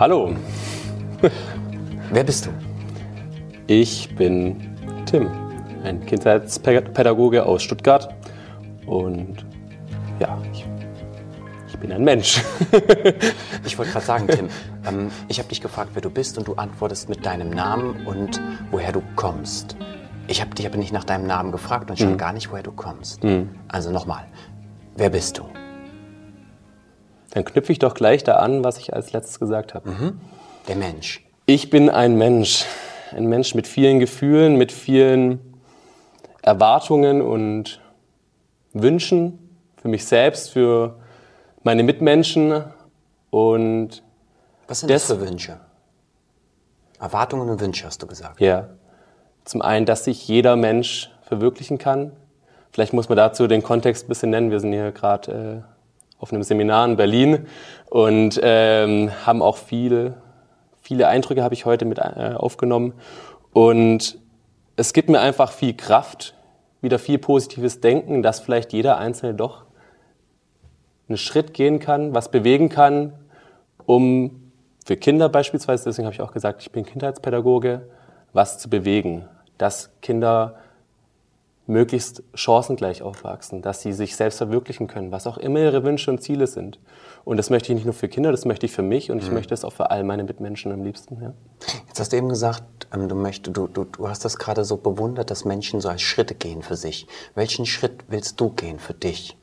Hallo, Wer bist du? ich bin Tim, ein Kindheitspädagoge aus Stuttgart und ja, ich, ich bin ein Mensch. Ich wollte gerade sagen, Tim, ähm, ich habe dich gefragt, wer du bist und du antwortest mit deinem Namen und woher du kommst. Ich habe dich aber nicht nach deinem Namen gefragt und schon gar nicht, woher du kommst. Also nochmal, wer bist du? Dann knüpfe ich doch gleich da an, was ich als letztes gesagt habe. Der Mensch. Ich bin ein Mensch, ein Mensch mit vielen Gefühlen, mit vielen Erwartungen und Wünschen für mich selbst, für meine Mitmenschen und Was sind das für Wünsche? Erwartungen und Wünsche, hast du gesagt. Ja. Zum einen, dass sich jeder Mensch verwirklichen kann. Vielleicht muss man dazu den Kontext ein bisschen nennen. Wir sind hier gerade äh, auf einem Seminar in Berlin und ähm, haben auch viele, viele Eindrücke habe ich heute mit äh, aufgenommen. Und es gibt mir einfach viel Kraft, wieder viel positives Denken, dass vielleicht jeder Einzelne doch einen Schritt gehen kann, was bewegen kann, um für Kinder beispielsweise, deswegen habe ich auch gesagt, ich bin Kindheitspädagoge, was zu bewegen, dass Kinder möglichst chancengleich aufwachsen, dass sie sich selbst verwirklichen können, was auch immer ihre Wünsche und Ziele sind. Und das möchte ich nicht nur für Kinder, das möchte ich für mich und ich möchte es auch für all meine Mitmenschen am liebsten. Ja. Jetzt hast du eben gesagt, ähm, du, möchtest, du, du, du hast das gerade so bewundert, dass Menschen so als Schritte gehen für sich. Welchen Schritt willst du gehen für dich?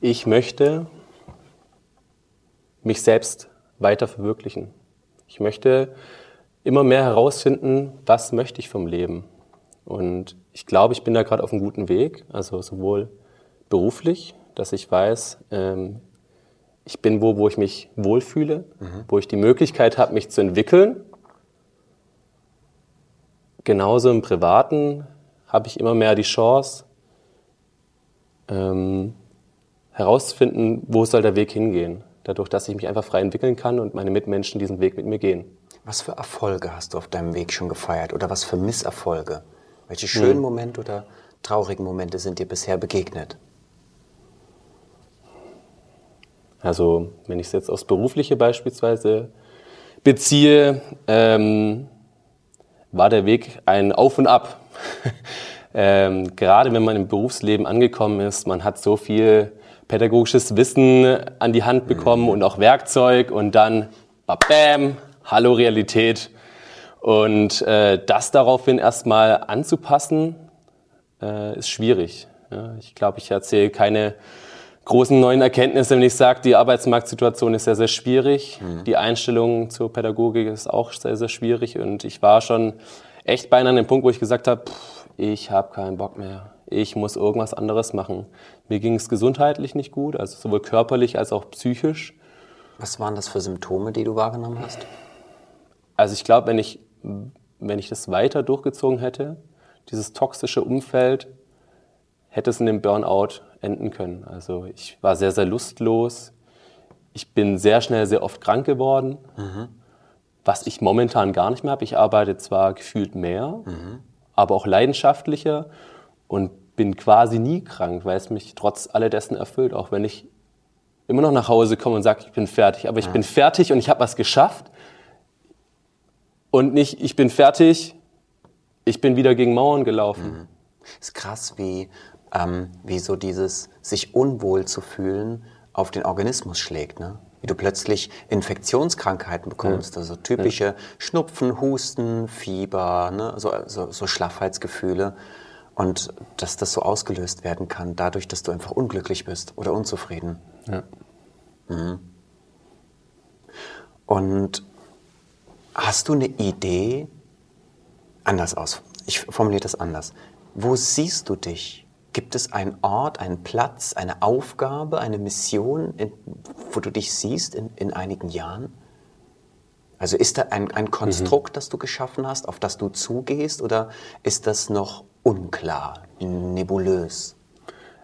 Ich möchte mich selbst weiter verwirklichen. Ich möchte immer mehr herausfinden, was möchte ich vom Leben. Und ich glaube, ich bin da gerade auf einem guten Weg, also sowohl beruflich, dass ich weiß, ähm, ich bin wo, wo ich mich wohlfühle, wo ich die Möglichkeit habe, mich zu entwickeln. Genauso im Privaten habe ich immer mehr die Chance, ähm, herauszufinden, wo soll der Weg hingehen. Dadurch, dass ich mich einfach frei entwickeln kann und meine Mitmenschen diesen Weg mit mir gehen. Was für Erfolge hast du auf deinem Weg schon gefeiert oder was für Misserfolge? Welche schönen Momente oder traurigen Momente sind dir bisher begegnet? Also wenn ich es jetzt aufs Berufliche beispielsweise beziehe, ähm, war der Weg ein Auf und Ab. ähm, gerade wenn man im Berufsleben angekommen ist, man hat so viel pädagogisches Wissen an die Hand bekommen und auch Werkzeug und dann bam, hallo Realität. Und äh, das daraufhin erstmal anzupassen, äh, ist schwierig. Ja, ich glaube, ich erzähle keine großen neuen Erkenntnisse, wenn ich sage, die Arbeitsmarktsituation ist sehr, sehr schwierig. Die Einstellung zur Pädagogik ist auch sehr, sehr schwierig. Und ich war schon echt beinahe an dem Punkt, wo ich gesagt habe, pff, ich habe keinen Bock mehr. Ich muss irgendwas anderes machen. Mir ging es gesundheitlich nicht gut, also sowohl körperlich als auch psychisch. Was waren das für Symptome, die du wahrgenommen hast? Also ich glaube, wenn ich, wenn ich das weiter durchgezogen hätte, dieses toxische Umfeld, hätte es in dem Burnout enden können. Also ich war sehr, sehr lustlos. Ich bin sehr schnell, sehr oft krank geworden, was ich momentan gar nicht mehr habe. Ich arbeite zwar gefühlt mehr, aber auch leidenschaftlicher und bin quasi nie krank, weil es mich trotz alledessen erfüllt, auch wenn ich immer noch nach Hause komme und sage, ich bin fertig. Aber ich bin fertig und ich habe was geschafft und nicht, ich bin fertig, ich bin wieder gegen Mauern gelaufen. ist krass, wie, ähm, wie so dieses sich unwohl zu fühlen auf den Organismus schlägt. Ne? Wie du plötzlich Infektionskrankheiten bekommst, also typische Schnupfen, Husten, Fieber, ne? so, so, so Schlaffheitsgefühle. Und dass das so ausgelöst werden kann, dadurch, dass du einfach unglücklich bist oder unzufrieden. Ja. Und hast du eine Idee, anders aus, ich formuliere das anders. Wo siehst du dich? Gibt es einen Ort, einen Platz, eine Aufgabe, eine Mission, in, wo du dich siehst in, in einigen Jahren? Also ist da ein, ein Konstrukt, das du geschaffen hast, auf das du zugehst, oder ist das noch unklar, nebulös?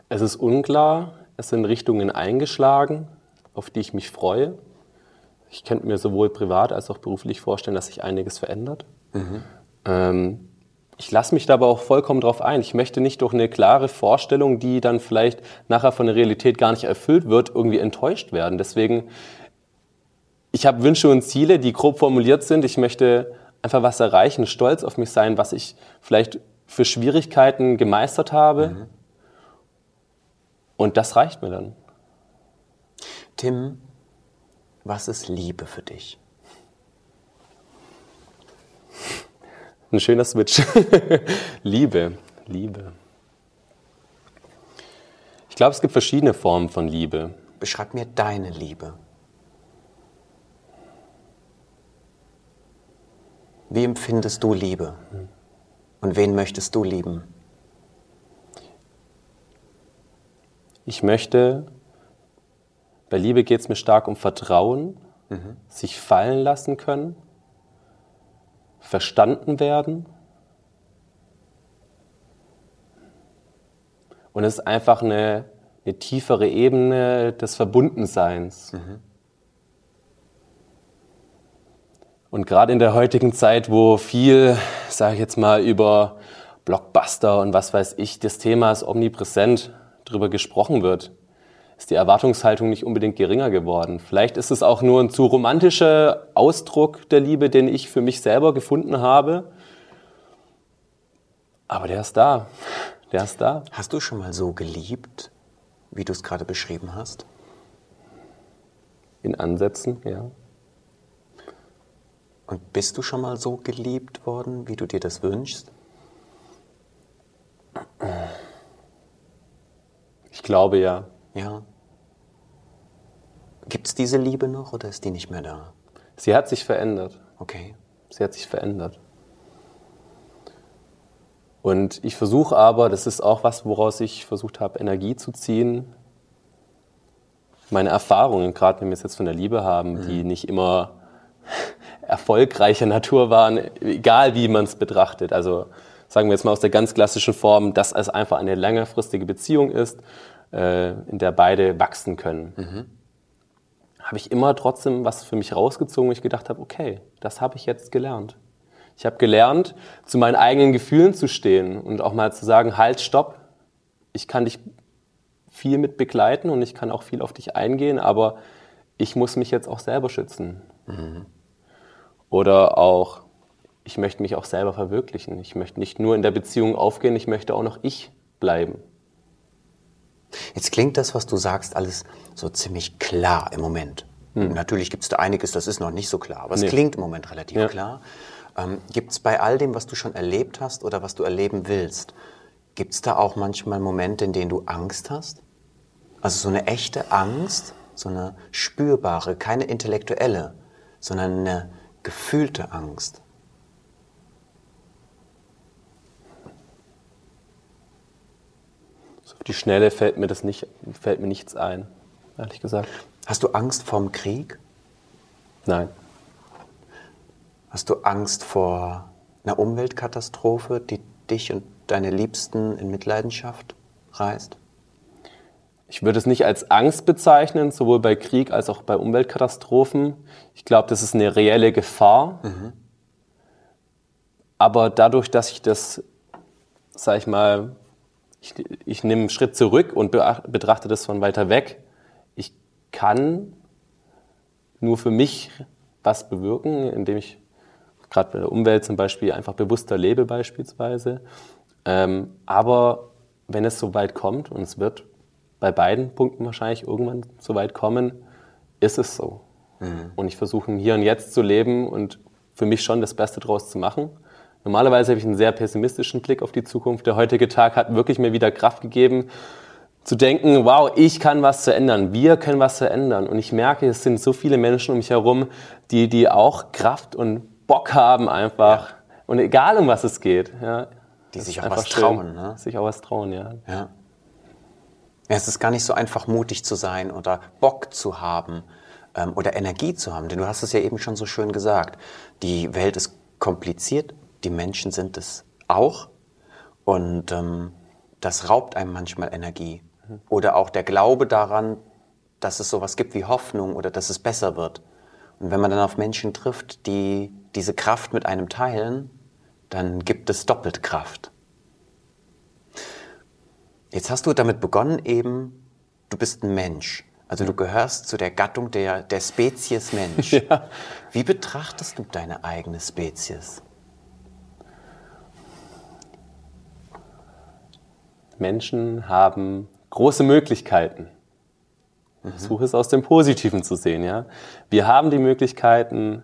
Es ist unklar, es sind Richtungen eingeschlagen, auf die ich mich freue. Ich könnte mir sowohl privat als auch beruflich vorstellen, dass sich einiges verändert. Ähm, ich lasse mich dabei auch vollkommen drauf ein. Ich möchte nicht durch eine klare Vorstellung, die dann vielleicht nachher von der Realität gar nicht erfüllt wird, irgendwie enttäuscht werden. Deswegen, ich habe Wünsche und Ziele, die grob formuliert sind. Ich möchte einfach was erreichen, stolz auf mich sein, was ich vielleicht für Schwierigkeiten gemeistert habe. Mhm. Und das reicht mir dann. Tim, was ist Liebe für dich? Ein schöner Switch. Liebe, Liebe. Ich glaube, es gibt verschiedene Formen von Liebe. Beschreib mir deine Liebe. Wie empfindest du Liebe? Und wen möchtest du lieben? Ich möchte, bei Liebe geht es mir stark um Vertrauen, mhm. sich fallen lassen können verstanden werden. Und es ist einfach eine, eine tiefere Ebene des Verbundenseins. Mhm. Und gerade in der heutigen Zeit, wo viel, sage ich jetzt mal, über Blockbuster und was weiß ich, das Thema ist omnipräsent, darüber gesprochen wird, ist die Erwartungshaltung nicht unbedingt geringer geworden. Vielleicht ist es auch nur ein zu romantischer Ausdruck der Liebe, den ich für mich selber gefunden habe. Aber der ist da. Der ist da. Hast du schon mal so geliebt, wie du es gerade beschrieben hast? In Ansätzen, ja. Und bist du schon mal so geliebt worden, wie du dir das wünschst? Ich glaube ja. Ja. Gibt es diese Liebe noch oder ist die nicht mehr da? Sie hat sich verändert. Okay. Sie hat sich verändert. Und ich versuche aber, das ist auch was, woraus ich versucht habe, Energie zu ziehen, meine Erfahrungen, gerade wenn wir es jetzt von der Liebe haben, mhm. die nicht immer erfolgreicher Natur waren, egal wie man es betrachtet. Also sagen wir jetzt mal aus der ganz klassischen Form, dass es einfach eine längerfristige Beziehung ist, äh, in der beide wachsen können. Mhm habe ich immer trotzdem was für mich rausgezogen, wo ich gedacht habe, okay, das habe ich jetzt gelernt. Ich habe gelernt, zu meinen eigenen Gefühlen zu stehen und auch mal zu sagen, halt, stopp, ich kann dich viel mit begleiten und ich kann auch viel auf dich eingehen, aber ich muss mich jetzt auch selber schützen. Mhm. Oder auch, ich möchte mich auch selber verwirklichen. Ich möchte nicht nur in der Beziehung aufgehen, ich möchte auch noch ich bleiben. Jetzt klingt das, was du sagst, alles so ziemlich klar im Moment. Hm. Natürlich gibt es da einiges, das ist noch nicht so klar, aber es nee. klingt im Moment relativ ja. klar. Ähm, gibt es bei all dem, was du schon erlebt hast oder was du erleben willst, gibt es da auch manchmal Momente, in denen du Angst hast? Also so eine echte Angst, so eine spürbare, keine intellektuelle, sondern eine gefühlte Angst. Die Schnelle fällt mir das nicht, fällt mir nichts ein, ehrlich gesagt. Hast du Angst vorm Krieg? Nein. Hast du Angst vor einer Umweltkatastrophe, die dich und deine Liebsten in Mitleidenschaft reißt? Ich würde es nicht als Angst bezeichnen, sowohl bei Krieg als auch bei Umweltkatastrophen. Ich glaube, das ist eine reelle Gefahr. Mhm. Aber dadurch, dass ich das, sag ich mal, ich, ich nehme einen Schritt zurück und betrachte das von weiter weg. Ich kann nur für mich was bewirken, indem ich gerade bei der Umwelt zum Beispiel einfach bewusster lebe beispielsweise. Ähm, aber wenn es so weit kommt, und es wird bei beiden Punkten wahrscheinlich irgendwann so weit kommen, ist es so. Mhm. Und ich versuche hier und jetzt zu leben und für mich schon das Beste draus zu machen. Normalerweise habe ich einen sehr pessimistischen Blick auf die Zukunft. Der heutige Tag hat wirklich mir wieder Kraft gegeben, zu denken, wow, ich kann was zu ändern, wir können was zu ändern. Und ich merke, es sind so viele Menschen um mich herum, die, die auch Kraft und Bock haben einfach. Ja. Und egal um was es geht. Ja, die sich auch was trauen. Ne? Sich auch was trauen, ja. ja. Ja, es ist gar nicht so einfach, mutig zu sein oder Bock zu haben ähm, oder Energie zu haben. Denn du hast es ja eben schon so schön gesagt. Die Welt ist kompliziert, die Menschen sind es auch. Und ähm, das raubt einem manchmal Energie. Oder auch der Glaube daran, dass es sowas gibt wie Hoffnung oder dass es besser wird. Und wenn man dann auf Menschen trifft, die diese Kraft mit einem teilen, dann gibt es doppelt Kraft. Jetzt hast du damit begonnen eben, du bist ein Mensch. Also du gehörst zu der Gattung der, der Spezies Mensch. Ja. Wie betrachtest du deine eigene Spezies? Menschen haben große Möglichkeiten. Ich versuche es aus dem Positiven zu sehen. Ja? Wir haben die Möglichkeiten,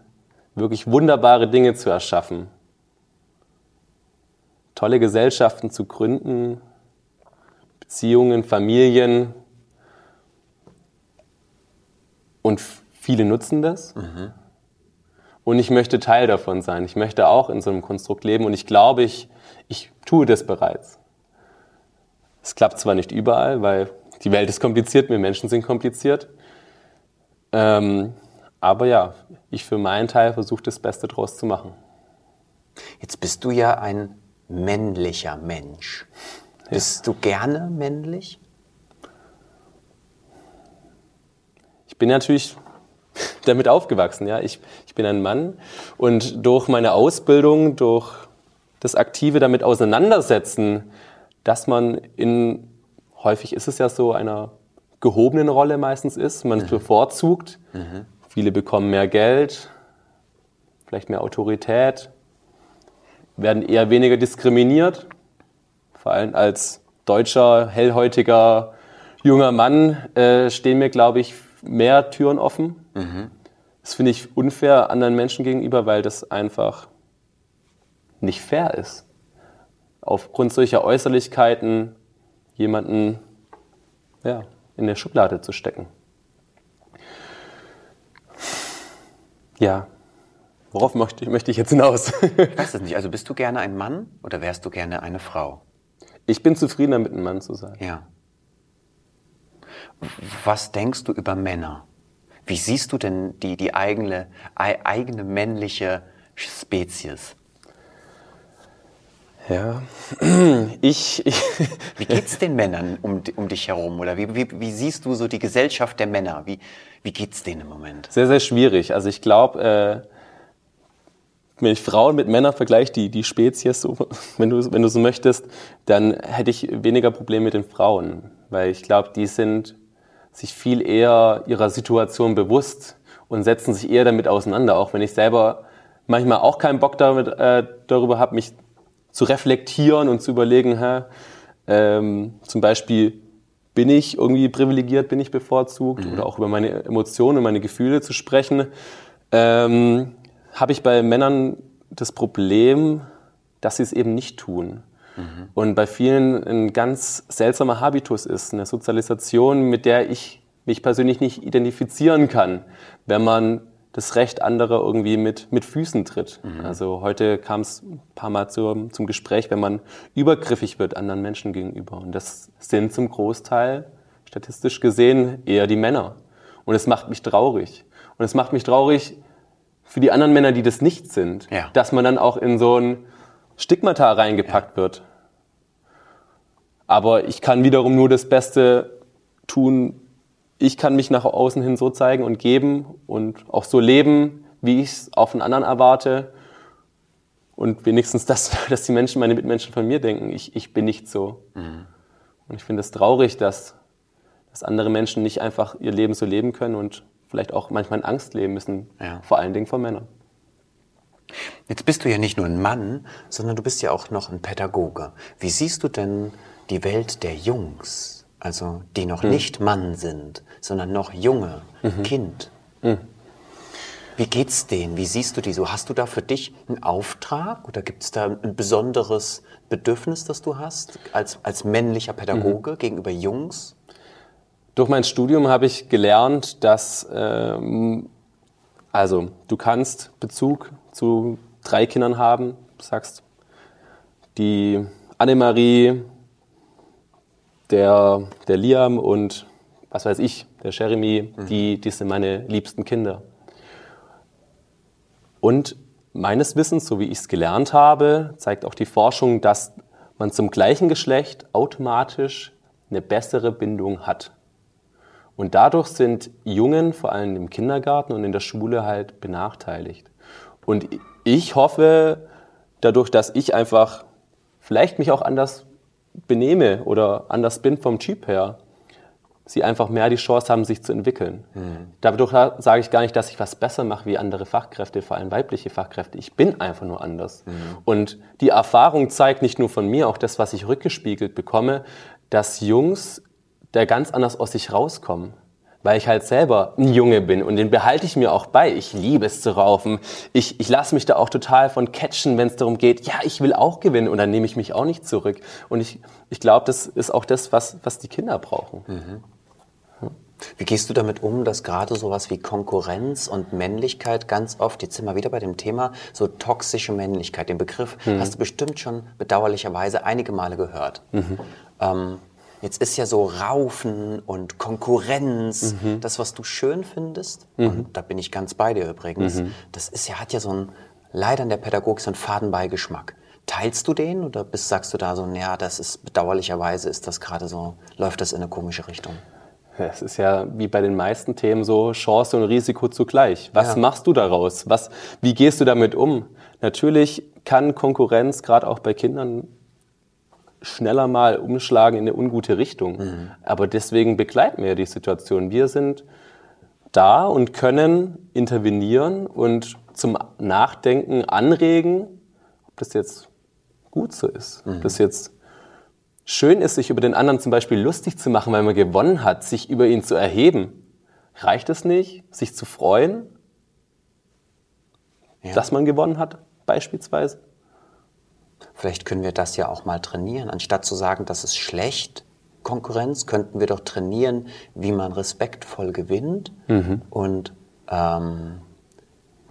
wirklich wunderbare Dinge zu erschaffen, tolle Gesellschaften zu gründen, Beziehungen, Familien. Und viele nutzen das. Mhm. Und ich möchte Teil davon sein. Ich möchte auch in so einem Konstrukt leben. Und ich glaube, ich, ich tue das bereits. Es klappt zwar nicht überall, weil die Welt ist kompliziert, wir Menschen sind kompliziert. Ähm, aber ja, ich für meinen Teil versuche das Beste draus zu machen. Jetzt bist du ja ein männlicher Mensch. Ja. Bist du gerne männlich? Ich bin natürlich damit aufgewachsen. Ja. Ich, ich bin ein Mann und durch meine Ausbildung, durch das aktive damit auseinandersetzen, dass man in, häufig ist es ja so, einer gehobenen Rolle meistens ist, man mhm. bevorzugt. Mhm. Viele bekommen mehr Geld, vielleicht mehr Autorität, werden eher weniger diskriminiert. Vor allem als deutscher, hellhäutiger, junger Mann äh, stehen mir, glaube ich, mehr Türen offen. Mhm. Das finde ich unfair anderen Menschen gegenüber, weil das einfach nicht fair ist aufgrund solcher Äußerlichkeiten jemanden ja, in der Schublade zu stecken. Ja, worauf möchte ich, möchte ich jetzt hinaus? ich weiß es nicht. Also bist du gerne ein Mann oder wärst du gerne eine Frau? Ich bin zufrieden damit, ein Mann zu sein. Ja. Was denkst du über Männer? Wie siehst du denn die, die eigene, eigene männliche Spezies? Ja, ich. ich wie geht's den Männern um, um dich herum? Oder wie, wie, wie siehst du so die Gesellschaft der Männer? Wie, wie geht's denen im Moment? Sehr, sehr schwierig. Also ich glaube, äh, wenn ich Frauen mit Männern vergleiche, die, die Spezies, so, wenn, du, wenn du so möchtest, dann hätte ich weniger Probleme mit den Frauen. Weil ich glaube, die sind sich viel eher ihrer Situation bewusst und setzen sich eher damit auseinander. Auch wenn ich selber manchmal auch keinen Bock damit, äh, darüber habe, mich zu reflektieren und zu überlegen, hä, ähm, zum Beispiel, bin ich irgendwie privilegiert, bin ich bevorzugt mhm. oder auch über meine Emotionen und meine Gefühle zu sprechen, ähm, habe ich bei Männern das Problem, dass sie es eben nicht tun. Mhm. Und bei vielen ein ganz seltsamer Habitus ist, eine Sozialisation, mit der ich mich persönlich nicht identifizieren kann, wenn man das Recht anderer irgendwie mit, mit Füßen tritt. Mhm. Also heute kam es ein paar Mal zu, zum Gespräch, wenn man übergriffig wird anderen Menschen gegenüber. Und das sind zum Großteil, statistisch gesehen, eher die Männer. Und es macht mich traurig. Und es macht mich traurig für die anderen Männer, die das nicht sind, ja. dass man dann auch in so ein Stigmata reingepackt ja. wird. Aber ich kann wiederum nur das Beste tun, ich kann mich nach außen hin so zeigen und geben und auch so leben, wie ich es auf einen anderen erwarte. Und wenigstens das, dass die Menschen, meine Mitmenschen von mir denken, ich, ich bin nicht so. Mhm. Und ich finde es traurig, dass, dass andere Menschen nicht einfach ihr Leben so leben können und vielleicht auch manchmal in Angst leben müssen, ja. vor allen Dingen von Männern. Jetzt bist du ja nicht nur ein Mann, sondern du bist ja auch noch ein Pädagoge. Wie siehst du denn die Welt der Jungs? Also die noch mhm. nicht Mann sind, sondern noch junge, mhm. Kind. Mhm. Wie geht's denen? Wie siehst du die so? Hast du da für dich einen Auftrag oder gibt es da ein besonderes Bedürfnis, das du hast als, als männlicher Pädagoge mhm. gegenüber Jungs? Durch mein Studium habe ich gelernt, dass ähm, also du kannst Bezug zu drei Kindern haben. Du sagst, die Annemarie, der, der Liam und was weiß ich, der Jeremy, mhm. die, die sind meine liebsten Kinder. Und meines Wissens, so wie ich es gelernt habe, zeigt auch die Forschung, dass man zum gleichen Geschlecht automatisch eine bessere Bindung hat. Und dadurch sind Jungen, vor allem im Kindergarten und in der Schule, halt benachteiligt. Und ich hoffe, dadurch, dass ich einfach vielleicht mich auch anders benehme oder anders bin vom Typ her, sie einfach mehr die Chance haben, sich zu entwickeln. Mhm. Dadurch sage ich gar nicht, dass ich was besser mache wie andere Fachkräfte, vor allem weibliche Fachkräfte. Ich bin einfach nur anders. Mhm. Und die Erfahrung zeigt nicht nur von mir, auch das, was ich rückgespiegelt bekomme, dass Jungs da ganz anders aus sich rauskommen weil ich halt selber ein Junge bin und den behalte ich mir auch bei. Ich liebe es zu raufen. Ich, ich lasse mich da auch total von catchen, wenn es darum geht, ja, ich will auch gewinnen und dann nehme ich mich auch nicht zurück. Und ich, ich glaube, das ist auch das, was, was die Kinder brauchen. Mhm. Wie gehst du damit um, dass gerade sowas wie Konkurrenz und Männlichkeit ganz oft, jetzt sind wir wieder bei dem Thema, so toxische Männlichkeit, den Begriff mhm. hast du bestimmt schon bedauerlicherweise einige Male gehört. Mhm. Ähm, Jetzt ist ja so Raufen und Konkurrenz, mhm. das, was du schön findest, mhm. und da bin ich ganz bei dir übrigens, mhm. das ist ja, hat ja so ein, leider in der Pädagogik so einen Fadenbeigeschmack. Teilst du den oder bist, sagst du da so, naja, das ist bedauerlicherweise, ist das gerade so, läuft das in eine komische Richtung? Es ist ja wie bei den meisten Themen so Chance und Risiko zugleich. Was ja. machst du daraus? Was, wie gehst du damit um? Natürlich kann Konkurrenz gerade auch bei Kindern schneller mal umschlagen in eine ungute Richtung. Mhm. Aber deswegen begleiten wir die Situation. Wir sind da und können intervenieren und zum Nachdenken anregen, ob das jetzt gut so ist, mhm. ob das jetzt schön ist, sich über den anderen zum Beispiel lustig zu machen, weil man gewonnen hat, sich über ihn zu erheben. Reicht es nicht, sich zu freuen, ja. dass man gewonnen hat, beispielsweise? Vielleicht können wir das ja auch mal trainieren. Anstatt zu sagen, das ist schlecht, Konkurrenz, könnten wir doch trainieren, wie man respektvoll gewinnt mhm. und ähm,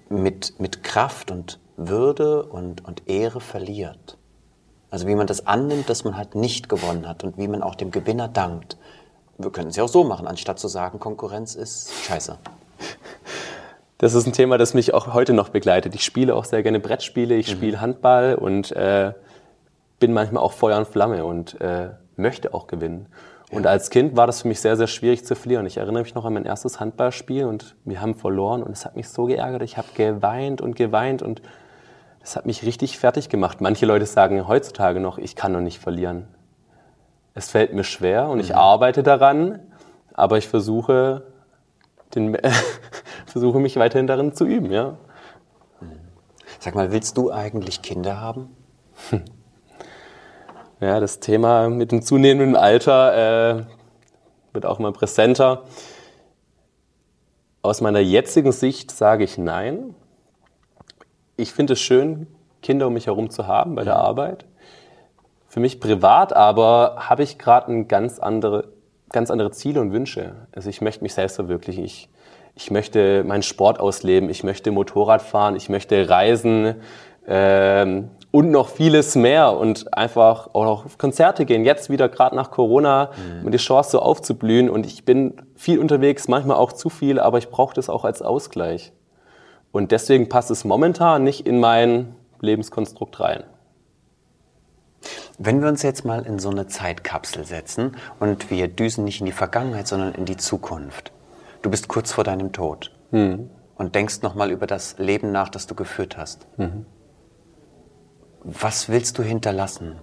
mit, mit Kraft und Würde und, und Ehre verliert. Also wie man das annimmt, dass man halt nicht gewonnen hat und wie man auch dem Gewinner dankt. Wir können es ja auch so machen, anstatt zu sagen, Konkurrenz ist scheiße. Das ist ein Thema, das mich auch heute noch begleitet. Ich spiele auch sehr gerne Brettspiele, ich mhm. spiele Handball und äh, bin manchmal auch Feuer und Flamme und äh, möchte auch gewinnen. Ja. Und als Kind war das für mich sehr, sehr schwierig zu verlieren. Ich erinnere mich noch an mein erstes Handballspiel und wir haben verloren und es hat mich so geärgert. Ich habe geweint und geweint und das hat mich richtig fertig gemacht. Manche Leute sagen heutzutage noch, ich kann noch nicht verlieren. Es fällt mir schwer und mhm. ich arbeite daran, aber ich versuche den, versuche mich weiterhin darin zu üben, ja. Sag mal, willst du eigentlich Kinder haben? Ja, das Thema mit dem zunehmenden Alter äh, wird auch mal präsenter. Aus meiner jetzigen Sicht sage ich nein. Ich finde es schön, Kinder um mich herum zu haben bei der Arbeit. Für mich privat aber habe ich gerade ein ganz andere, ganz andere Ziele und Wünsche. Also ich möchte mich selbst verwirklichen. Ich ich möchte meinen Sport ausleben, ich möchte Motorrad fahren, ich möchte reisen ähm, und noch vieles mehr und einfach auch noch auf Konzerte gehen. Jetzt wieder gerade nach Corona mhm. mit die Chance so aufzublühen und ich bin viel unterwegs, manchmal auch zu viel, aber ich brauche das auch als Ausgleich. Und deswegen passt es momentan nicht in mein Lebenskonstrukt rein. Wenn wir uns jetzt mal in so eine Zeitkapsel setzen und wir düsen nicht in die Vergangenheit, sondern in die Zukunft du bist kurz vor deinem Tod mhm. und denkst nochmal über das Leben nach, das du geführt hast. Mhm. Was willst du hinterlassen?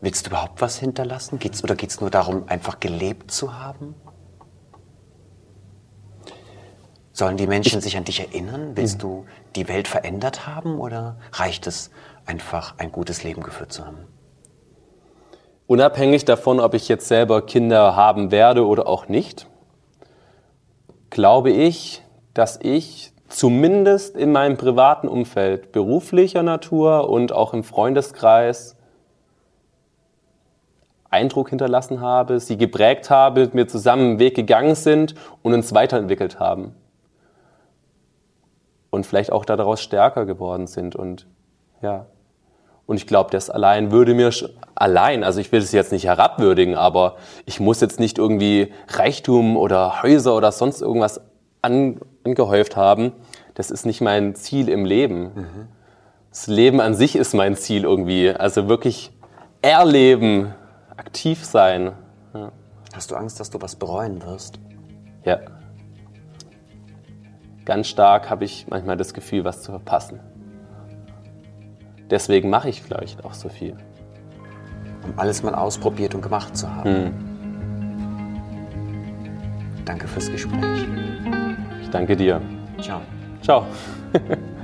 Willst du überhaupt was hinterlassen? Geht's, oder geht es nur darum, einfach gelebt zu haben? Sollen die Menschen sich an dich erinnern? Willst mhm. du die Welt verändert haben oder reicht es einfach, ein gutes Leben geführt zu haben? Unabhängig davon, ob ich jetzt selber Kinder haben werde oder auch nicht, glaube ich, dass ich zumindest in meinem privaten Umfeld beruflicher Natur und auch im Freundeskreis Eindruck hinterlassen habe, sie geprägt habe, mit mir zusammen einen Weg gegangen sind und uns weiterentwickelt haben. Und vielleicht auch daraus stärker geworden sind und ja. Und ich glaube, das allein würde mir allein, also ich will es jetzt nicht herabwürdigen, aber ich muss jetzt nicht irgendwie Reichtum oder Häuser oder sonst irgendwas an, angehäuft haben. Das ist nicht mein Ziel im Leben. Mhm. Das Leben an sich ist mein Ziel irgendwie. Also wirklich erleben, aktiv sein. Ja. Hast du Angst, dass du was bereuen wirst? Ja. Ganz stark habe ich manchmal das Gefühl, was zu verpassen. deswegen mache ich vielleicht auch so viel. Um alles mal ausprobiert und gemacht zu haben. Hm. Danke fürs Gespräch. Ich danke dir. Ciao. Ciao.